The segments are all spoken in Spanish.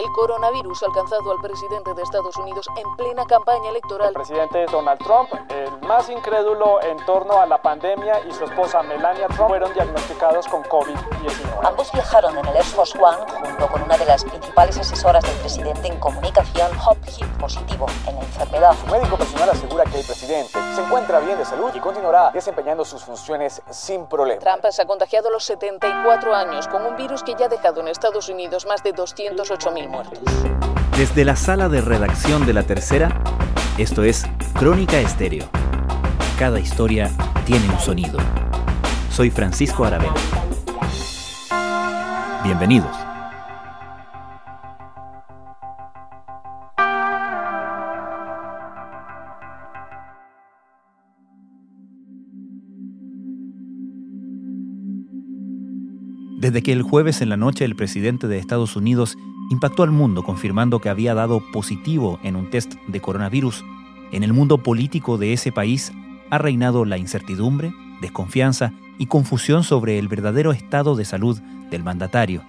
El coronavirus ha alcanzado al presidente de Estados Unidos en plena campaña electoral. El presidente Donald Trump, el más incrédulo en torno a la pandemia, y su esposa Melania Trump fueron diagnosticados con COVID-19. Ambos viajaron en el Air Force One junto con una de las principales asesoras del presidente en comunicación, Hopkins, positivo en la enfermedad. Su médico personal asegura que el presidente se encuentra bien de salud y continuará desempeñando sus funciones sin problema. Trump se ha contagiado a los 74 años con un virus que ya ha dejado en Estados Unidos más de 208.000 muertos. Desde la sala de redacción de La Tercera, esto es Crónica Estéreo. Cada historia tiene un sonido. Soy Francisco Aravena. Bienvenidos. Desde que el jueves en la noche el presidente de Estados Unidos impactó al mundo confirmando que había dado positivo en un test de coronavirus, en el mundo político de ese país ha reinado la incertidumbre, desconfianza y confusión sobre el verdadero estado de salud del mandatario.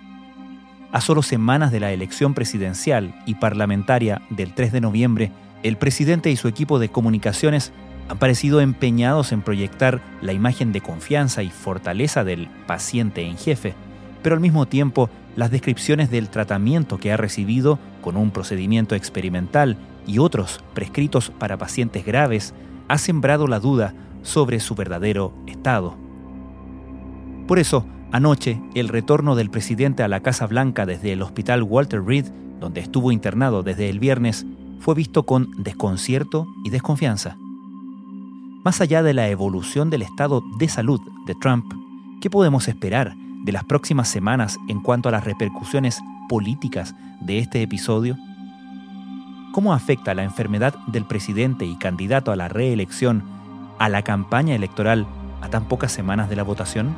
A solo semanas de la elección presidencial y parlamentaria del 3 de noviembre, el presidente y su equipo de comunicaciones han parecido empeñados en proyectar la imagen de confianza y fortaleza del paciente en jefe, pero al mismo tiempo las descripciones del tratamiento que ha recibido con un procedimiento experimental y otros prescritos para pacientes graves ha sembrado la duda sobre su verdadero estado. Por eso, anoche, el retorno del presidente a la Casa Blanca desde el hospital Walter Reed, donde estuvo internado desde el viernes, fue visto con desconcierto y desconfianza. Más allá de la evolución del estado de salud de Trump, ¿qué podemos esperar de las próximas semanas en cuanto a las repercusiones políticas de este episodio? ¿Cómo afecta la enfermedad del presidente y candidato a la reelección a la campaña electoral a tan pocas semanas de la votación?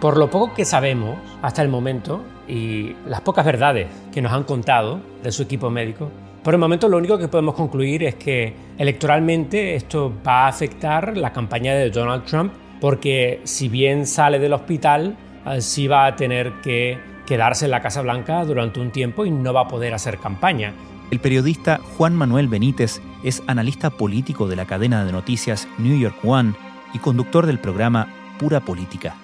Por lo poco que sabemos hasta el momento y las pocas verdades que nos han contado de su equipo médico, por el momento lo único que podemos concluir es que electoralmente esto va a afectar la campaña de Donald Trump porque si bien sale del hospital, eh, sí va a tener que quedarse en la Casa Blanca durante un tiempo y no va a poder hacer campaña. El periodista Juan Manuel Benítez es analista político de la cadena de noticias New York One y conductor del programa Pura Política.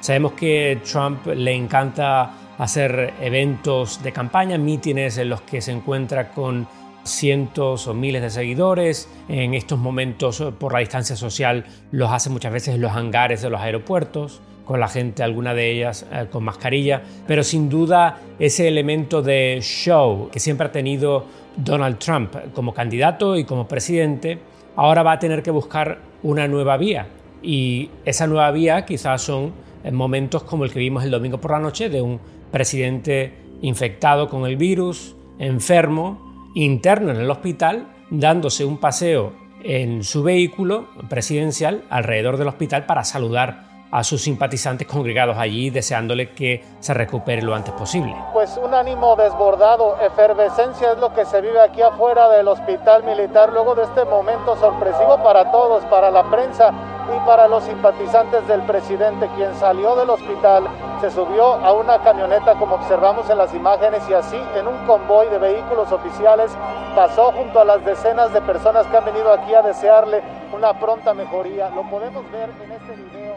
Sabemos que Trump le encanta hacer eventos de campaña, mítines en los que se encuentra con cientos o miles de seguidores. En estos momentos, por la distancia social, los hace muchas veces en los hangares de los aeropuertos, con la gente, alguna de ellas eh, con mascarilla. Pero sin duda, ese elemento de show que siempre ha tenido Donald Trump como candidato y como presidente, ahora va a tener que buscar una nueva vía. Y esa nueva vía quizás son en momentos como el que vimos el domingo por la noche de un presidente infectado con el virus, enfermo, interno en el hospital, dándose un paseo en su vehículo presidencial alrededor del hospital para saludar a sus simpatizantes congregados allí, deseándole que se recupere lo antes posible. Pues un ánimo desbordado, efervescencia es lo que se vive aquí afuera del hospital militar luego de este momento sorpresivo para todos, para la prensa y para los simpatizantes del presidente, quien salió del hospital, se subió a una camioneta como observamos en las imágenes y así en un convoy de vehículos oficiales pasó junto a las decenas de personas que han venido aquí a desearle una pronta mejoría. Lo podemos ver en este video.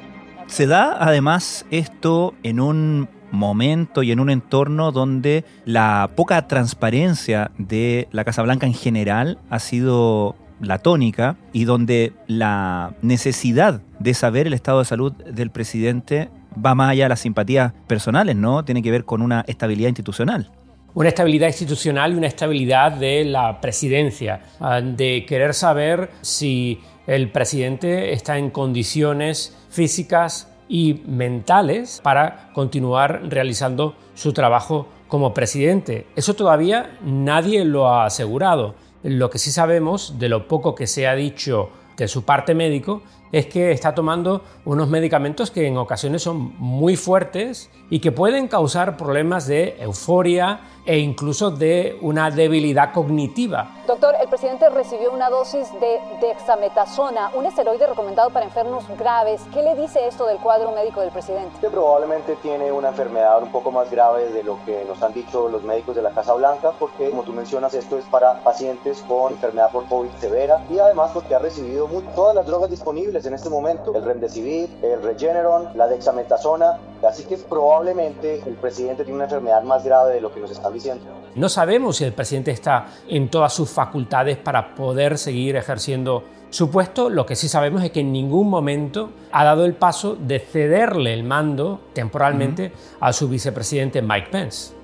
Se da además esto en un momento y en un entorno donde la poca transparencia de la Casa Blanca en general ha sido la tónica y donde la necesidad de saber el estado de salud del presidente va más allá de las simpatías personales, ¿no? Tiene que ver con una estabilidad institucional. Una estabilidad institucional y una estabilidad de la presidencia, ah, de querer saber si el presidente está en condiciones físicas y mentales para continuar realizando su trabajo como presidente. Eso todavía nadie lo ha asegurado. Lo que sí sabemos, de lo poco que se ha dicho de su parte médico, es que está tomando unos medicamentos que en ocasiones son muy fuertes y que pueden causar problemas de euforia e incluso de una debilidad cognitiva. Doctor, el presidente recibió una dosis de dexametasona, un esteroide recomendado para enfermos graves. ¿Qué le dice esto del cuadro médico del presidente? Que probablemente tiene una enfermedad un poco más grave de lo que nos han dicho los médicos de la Casa Blanca, porque como tú mencionas, esto es para pacientes con enfermedad por COVID severa y además porque ha recibido todas las drogas disponibles en este momento, el Remdesivir, el Regeneron, la dexametasona, así que probablemente el presidente tiene una enfermedad más grave de lo que nos están diciendo. No sabemos si el presidente está en todas sus facultades para poder seguir ejerciendo su puesto, lo que sí sabemos es que en ningún momento ha dado el paso de cederle el mando temporalmente a su vicepresidente Mike Pence.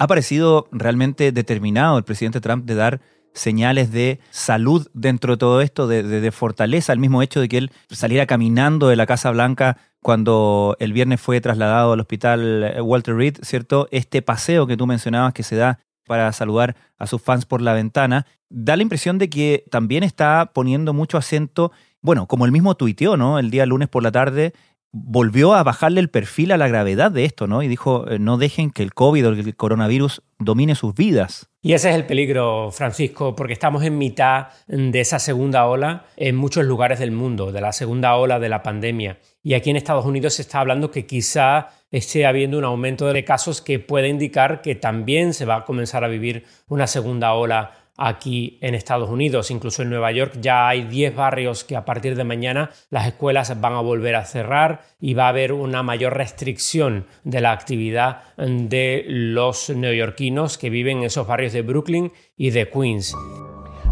Ha parecido realmente determinado el presidente Trump de dar señales de salud dentro de todo esto, de, fortaleza, el mismo hecho de que él saliera caminando de la Casa Blanca cuando el viernes fue trasladado al hospital eh, Walter Reed, ¿cierto? Este paseo que tú mencionabas que se da para saludar a sus fans por la ventana, da la impresión de que también está poniendo mucho acento, bueno, como el mismo tuiteó, ¿no? El día lunes por la tarde, volvió a bajarle el perfil a la gravedad de esto, ¿no? Y dijo, eh, no dejen que el COVID o el coronavirus domine sus vidas. Y ese es el peligro, Francisco, porque estamos en mitad de esa segunda ola en muchos lugares del mundo, de la segunda ola de la pandemia. Y aquí en Estados Unidos se está hablando que quizá esté habiendo un aumento de casos que puede indicar que también se va a comenzar a vivir una segunda ola aquí en Estados Unidos. Incluso en Nueva York ya hay 10 barrios que a partir de mañana las escuelas van a volver a cerrar y va a haber una mayor restricción de la actividad de los neoyorquinos que viven en esos barrios de Brooklyn y de Queens.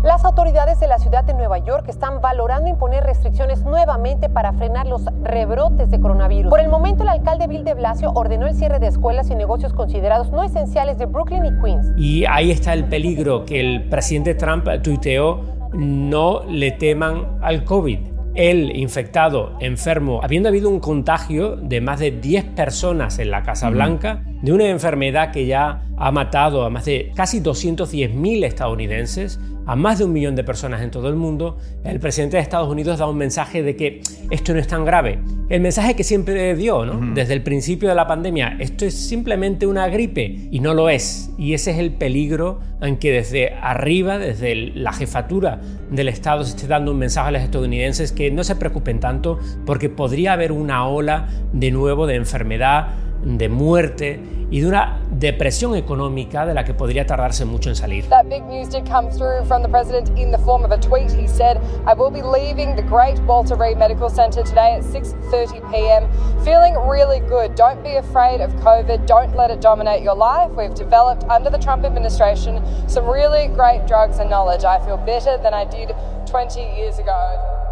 Las autoridades de la ciudad de Nueva York están valorando imponer restricciones nuevamente para frenar los rebrotes de coronavirus. Por el momento, el alcalde Bill de Blasio ordenó el cierre de escuelas y negocios considerados no esenciales de Brooklyn y Queens. Y ahí está el peligro que el presidente Trump tuiteó, no le teman al COVID el infectado, enfermo, habiendo habido un contagio de más de 10 personas en la Casa Blanca, de una enfermedad que ya ha matado a más de casi 210.000 estadounidenses, a más de un millón de personas en todo el mundo, el presidente de Estados Unidos da un mensaje de que esto no es tan grave. El mensaje que siempre dio, ¿no? Desde el principio de la pandemia, esto es simplemente una gripe y no lo es. Y ese es el peligro en que desde arriba, desde la jefatura del Estado, se esté dando un mensaje a los estadounidenses que no se preocupen tanto porque podría haber una ola de nuevo de enfermedad, de muerte y de una depresión económica de la que podría tardarse mucho en salir. That big news did come through from the president in the form of a tweet. He said, "I will be leaving the great Walter Reed Medical Center today at 6:30 p.m. feeling really good. Don't be afraid of COVID. Don't let it dominate your life. We've developed under the Trump administration some really great drugs and knowledge. I feel better than I did 20 years ago."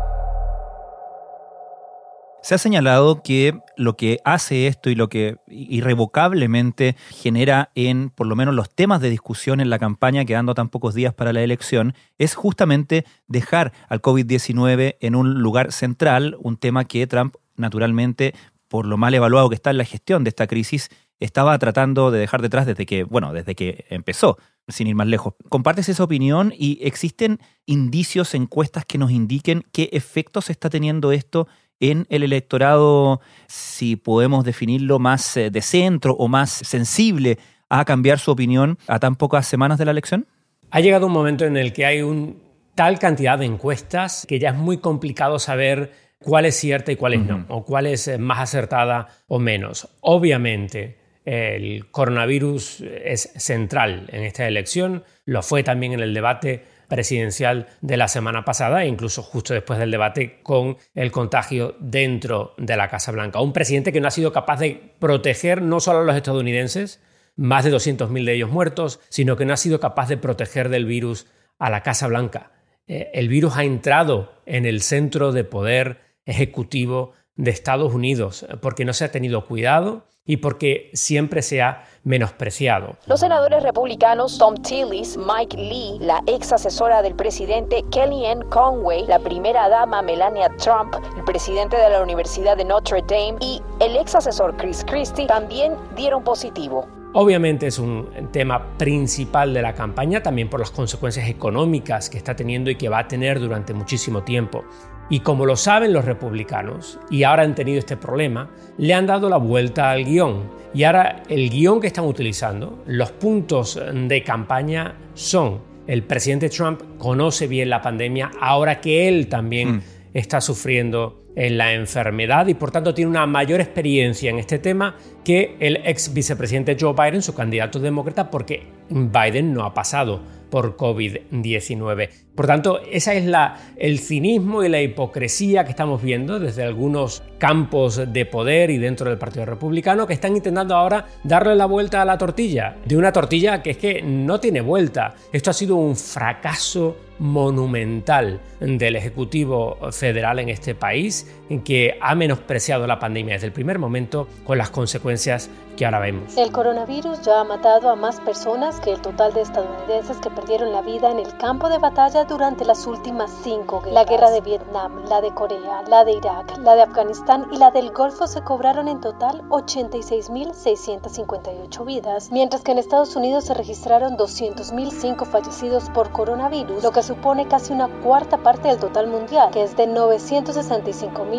Se ha señalado que lo que hace esto y lo que irrevocablemente genera en por lo menos los temas de discusión en la campaña, quedando tan pocos días para la elección, es justamente dejar al COVID-19 en un lugar central, un tema que Trump naturalmente, por lo mal evaluado que está en la gestión de esta crisis, estaba tratando de dejar detrás desde que, bueno, desde que empezó, sin ir más lejos. ¿Compartes esa opinión y existen indicios, encuestas que nos indiquen qué efectos está teniendo esto en el electorado, si podemos definirlo más eh, de centro o más sensible a cambiar su opinión a tan pocas semanas de la elección? Ha llegado un momento en el que hay un, tal cantidad de encuestas que ya es muy complicado saber cuál es cierta y cuál es no, o cuál es eh, más acertada o menos. Obviamente, el coronavirus es central en esta elección, lo fue también en el debate presidencial de la semana pasada e incluso justo después del debate con el contagio dentro de la Casa Blanca. Un presidente que no ha sido capaz de proteger no solo a los estadounidenses, más de 200.000 de ellos muertos, sino que no ha sido capaz de proteger del virus a la Casa Blanca. Eh, el virus ha entrado en el centro de poder ejecutivo de Estados Unidos porque no se ha tenido cuidado y porque siempre se ha menospreciado. Los senadores republicanos Tom Tillis, Mike Lee, la ex asesora del presidente Kellyanne Conway, la primera dama Melania Trump, el presidente de la Universidad de Notre Dame y el ex asesor Chris Christie también dieron positivo. Obviamente es un tema principal de la campaña, también por las consecuencias económicas que está teniendo y que va a tener durante muchísimo tiempo. Y como lo saben los republicanos, y ahora han tenido este problema, le han dado la vuelta al guion. Y ahora el guion que están utilizando, los puntos de campaña son, el presidente Trump conoce bien la pandemia, ahora que él también mm. está sufriendo en la enfermedad y por tanto tiene una mayor experiencia en este tema que el ex vicepresidente Joe Biden, su candidato demócrata, porque Biden no ha pasado por COVID-19. Por tanto, ese es la, el cinismo y la hipocresía que estamos viendo desde algunos campos de poder y dentro del Partido Republicano que están intentando ahora darle la vuelta a la tortilla, de una tortilla que es que no tiene vuelta. Esto ha sido un fracaso monumental del Ejecutivo Federal en este país, que ha menospreciado la pandemia desde el primer momento con las consecuencias que ahora vemos. El coronavirus ya ha matado a más personas que el total de estadounidenses que perdieron la vida en el campo de batalla durante las últimas cinco guerras. La guerra de Vietnam, la de Corea, la de Irak, la de Afganistán y la del Golfo se cobraron en total 86.658 vidas, mientras que en Estados Unidos se registraron 200.005 fallecidos por coronavirus, lo que supone casi una cuarta parte del total mundial, que es de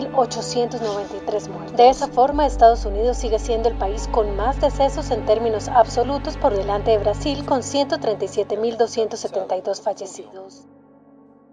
965.893 muertes. De esa forma, Estados Unidos sigue siendo el país con más decesos en términos absolutos por delante de Brasil con 137.272 fallecidos.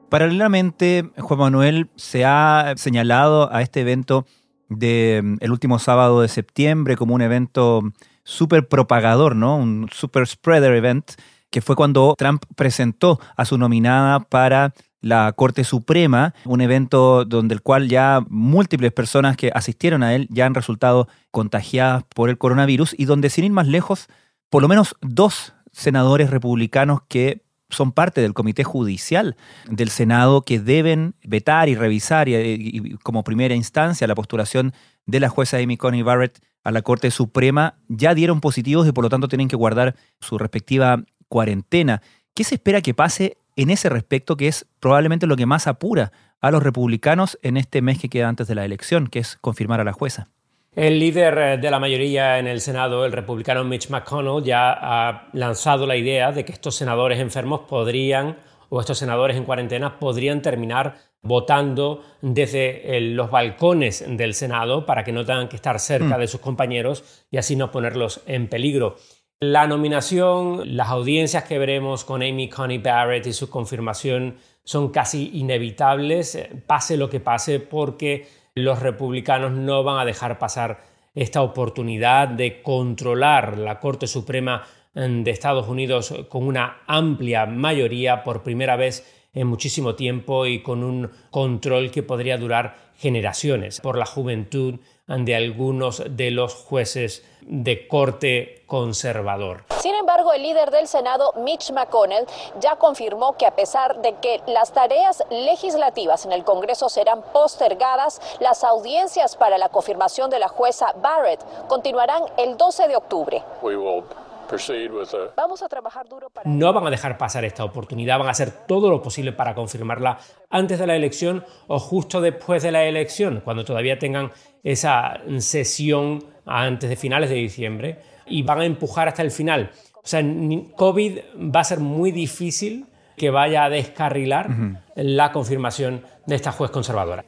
Paralelamente, Juan Manuel se ha señalado a este evento del el último sábado de septiembre como un evento súper propagador, ¿no? Un super spreader event, que fue cuando Trump presentó a su nominada para la Corte Suprema, un evento donde el cual ya múltiples personas que asistieron a él ya han resultado contagiadas por el coronavirus y donde sin ir más lejos, por lo menos dos senadores republicanos que son parte del comité judicial del Senado que deben vetar y revisar y, como primera instancia la postulación de la jueza Amy Coney Barrett a la Corte Suprema ya dieron positivos y por lo tanto tienen que guardar su respectiva cuarentena. ¿Qué se espera que pase en ese respecto, que es probablemente lo que más apura a los republicanos en este mes que queda antes de la elección, que es confirmar a la jueza. El líder eh, de la mayoría en el Senado, el republicano Mitch McConnell, ya ha lanzado la idea de que estos senadores enfermos podrían, o estos senadores en cuarentena, podrían terminar votando desde eh, los balcones del Senado para que no tengan que estar cerca mm. de sus compañeros y así no ponerlos en peligro. La nominación, las audiencias que veremos con Amy Coney Barrett y su confirmación son casi inevitables, eh, pase lo que pase, porque los republicanos no van a dejar pasar esta oportunidad de controlar la Corte Suprema mm, de Estados Unidos con una amplia mayoría por primera vez en muchísimo tiempo y con un control que podría durar generaciones por la juventud de algunos de los jueces de corte conservador. Sin embargo, el líder del Senado, Mitch McConnell, ya confirmó que a pesar de que las tareas legislativas en el Congreso serán postergadas, las audiencias para la confirmación de la jueza Barrett continuarán el 12 de octubre. Vamos a trabajar duro para... No van a dejar pasar esta oportunidad, van a hacer todo lo posible para confirmarla antes de la elección o justo después de la elección, cuando todavía tengan esa sesión antes de finales de diciembre y van a empujar hasta el final. O sea, COVID va a ser muy difícil que vaya a descarrilar la confirmación de esta juez conservadora.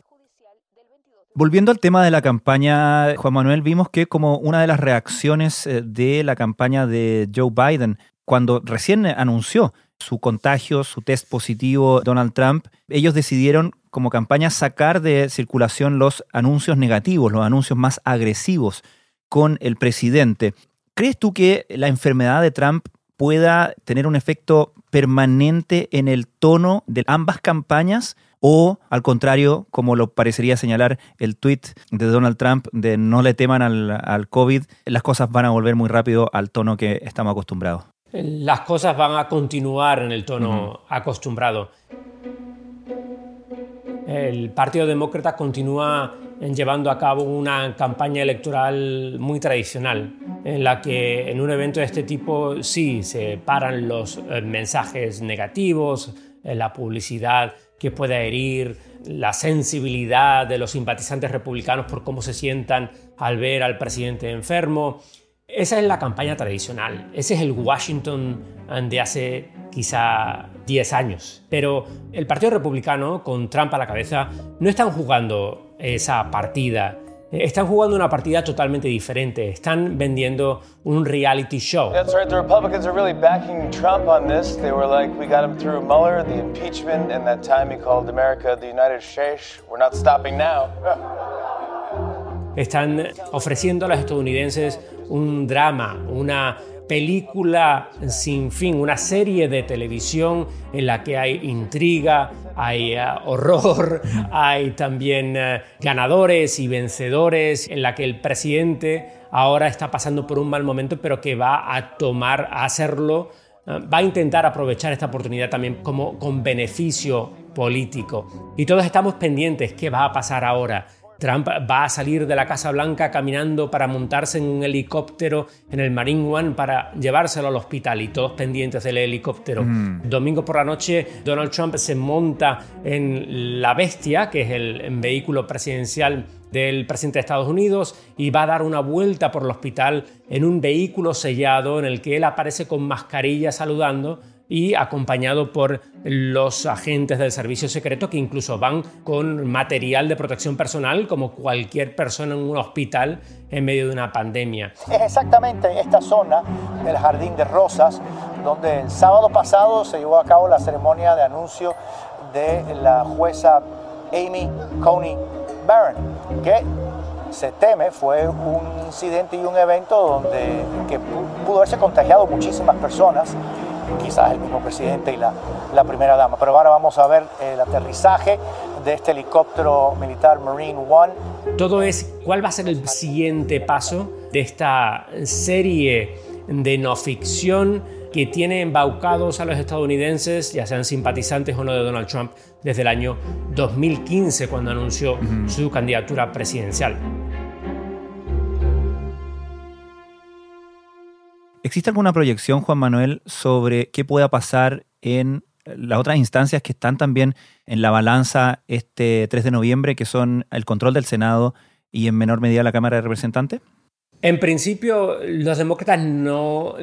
Volviendo al tema de la campaña, Juan Manuel, vimos que como una de las reacciones eh, de la campaña de Joe Biden, cuando recién anunció su contagio, su test positivo Donald Trump, ellos decidieron como campaña sacar de circulación los anuncios negativos, los anuncios más agresivos con el presidente. ¿Crees tú que la enfermedad de Trump pueda tener un efecto permanente en el tono de ambas campañas? O al contrario, como lo parecería señalar el tweet de Donald Trump de no le teman al, COVID, las cosas van a volver muy rápido al tono que estamos acostumbrados. Las cosas van a continuar en el tono acostumbrado. El Partido Demócrata continúa llevando a cabo una campaña electoral muy tradicional, en la que en un evento de este tipo sí se paran los eh, mensajes negativos, eh, la publicidad que pueda herir la sensibilidad de los simpatizantes republicanos por cómo se sientan al ver al presidente enfermo. Esa es la campaña tradicional, ese es el Washington de hace quizá 10 años. Pero el Partido Republicano, con Trump a la cabeza, no están jugando esa partida. Están jugando una partida totalmente diferente. Están vendiendo un reality show. That's right. The Republicans are really backing Trump on this. They were like, we got him through Mueller, the impeachment, and that time he called America the United States. We're not stopping now. Están ofreciendo a los estadounidenses un drama, una película sin fin, una serie de televisión en la que hay intriga, hay eh, horror, hay también eh, ganadores y vencedores, en la que el presidente ahora está pasando por un mal momento, pero que va a tomar, a hacerlo, eh, va a intentar aprovechar esta oportunidad también como con beneficio político. Y todos estamos pendientes, ¿qué va a pasar ahora? Trump va a salir de la Casa Blanca caminando para montarse en un helicóptero en el Marine One para llevárselo al hospital y todos pendientes del helicóptero. Mm. Domingo por la noche, Donald Trump se monta en la Bestia, que es el vehículo presidencial del presidente de Estados Unidos y va a dar una vuelta por el hospital en un vehículo sellado en el que él aparece con mascarilla saludando y acompañado por los agentes del servicio secreto que incluso van con material de protección personal como cualquier persona en un hospital en medio de una pandemia. Es exactamente en esta zona del Jardín de Rosas donde el sábado pasado se llevó a cabo la ceremonia de anuncio de la jueza Amy Coney Barron, que se teme fue un incidente y un evento donde que pudo haberse contagiado muchísimas personas quizás el mismo presidente y la, la primera dama. Pero ahora vamos a ver el aterrizaje de este helicóptero militar Marine One. Todo es cuál va a ser el siguiente paso de esta serie de no ficción que tiene embaucados a los estadounidenses, ya sean simpatizantes o no de Donald Trump, desde el año 2015, cuando anunció su candidatura presidencial. ¿Existe alguna proyección, Juan Manuel, sobre qué pueda pasar en las otras instancias que están también en la balanza este 3 de noviembre, que son el control del Senado y en menor medida la Cámara de Representantes? En principio, los demócratas no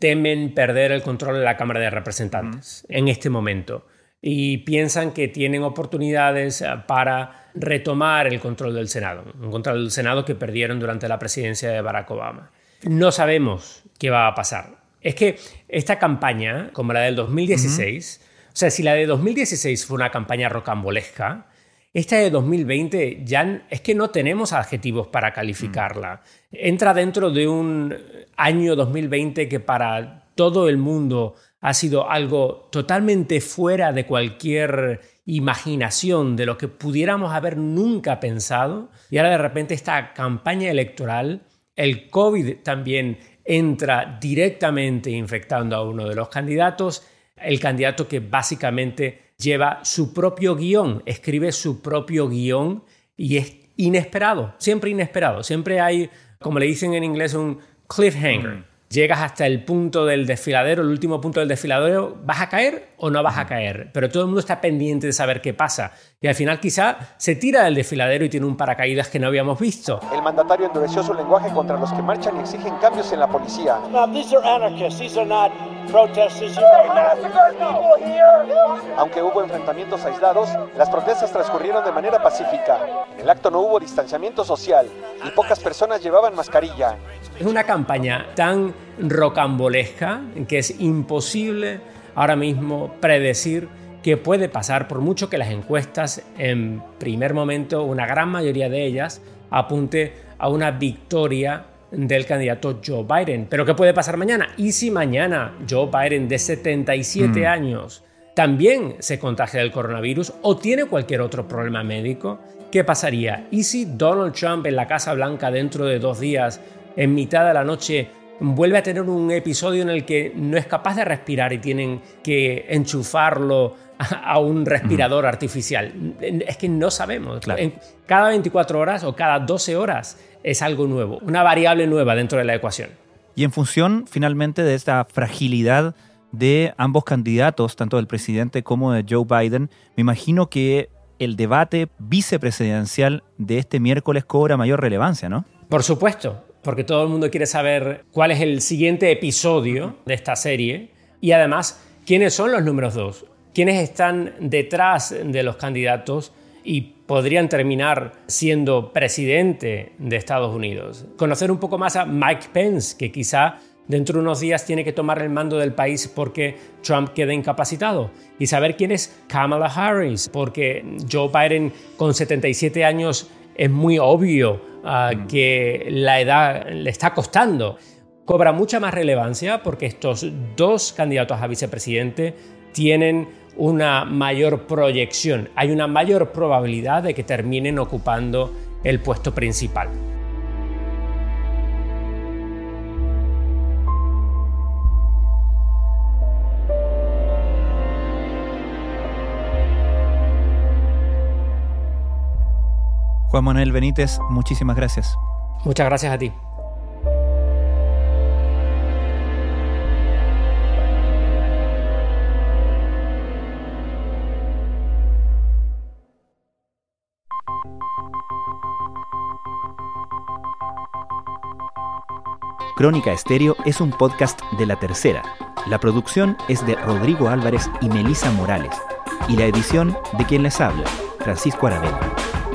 temen perder el control de la Cámara de Representantes en este momento y piensan que tienen oportunidades para retomar el control del Senado, un control del Senado que perdieron durante la presidencia de Barack Obama no sabemos qué va a pasar. Es que esta campaña, como la del 2016, o sea, si la de 2016 fue una campaña rocambolesca, esta de 2020 ya es que no tenemos adjetivos para calificarla. Entra dentro de un año 2020 que para todo el mundo ha sido algo totalmente fuera de cualquier imaginación de lo que pudiéramos haber nunca pensado. Y ahora de repente esta campaña electoral el COVID también entra directamente infectando a uno de los candidatos, el candidato que básicamente lleva su propio guion, escribe su propio guion y es inesperado, siempre inesperado, siempre hay, como le dicen en inglés, un cliffhanger. Mm llegas hasta el punto del desfiladero, el último punto del desfiladero, ¿vas a caer o no vas a caer? Pero todo el mundo está pendiente de saber qué pasa. Y al final quizá se tira del desfiladero y tiene un paracaídas que no habíamos visto. El mandatario endureció su lenguaje contra los que marchan y exigen cambios en la policía. Aunque hubo enfrentamientos aislados, las protestas transcurrieron de manera pacífica. En el acto no hubo distanciamiento social y pocas personas llevaban mascarilla. Es una campaña tan rocambolesca que es imposible ahora mismo predecir qué puede pasar, por mucho que las encuestas en primer momento, una gran mayoría de ellas, apunte a una victoria del candidato Joe Biden. Pero ¿qué puede pasar mañana? ¿Y si mañana Joe Biden de 77 mm. años también se contagia del coronavirus o tiene cualquier otro problema médico? ¿Qué pasaría? ¿Y si Donald Trump en la Casa Blanca dentro de dos días en mitad de la noche vuelve a tener un episodio en el que no es capaz de respirar y tienen que enchufarlo a un respirador artificial. Es que no sabemos. cada 24 horas o cada 12 horas es algo nuevo, una variable nueva dentro de la ecuación. Y en función finalmente de esta fragilidad de ambos candidatos, tanto del presidente como de Joe Biden, me imagino que el debate vicepresidencial de este miércoles cobra mayor relevancia, ¿no? Por supuesto porque todo el mundo quiere saber cuál es el siguiente episodio de esta serie y además quiénes son los números dos, quiénes están detrás de los candidatos y podrían terminar siendo presidente de Estados Unidos. Conocer un poco más a Mike Pence, que quizá dentro de unos días tiene que tomar el mando del país porque Trump queda incapacitado. Y saber quién es Kamala Harris, porque Joe Biden con 77 años es muy obvio ah, mm. que la edad le está costando. Cobra mucha más relevancia porque estos dos candidatos a vicepresidente tienen una mayor proyección, hay una mayor probabilidad de que terminen ocupando el puesto principal. Juan Manuel Benítez, muchísimas gracias. Muchas gracias a ti. Crónica Estéreo es un podcast de La Tercera. La producción es de Rodrigo Álvarez y Melisa Morales. Y la edición de quien les habla, Francisco Aravena.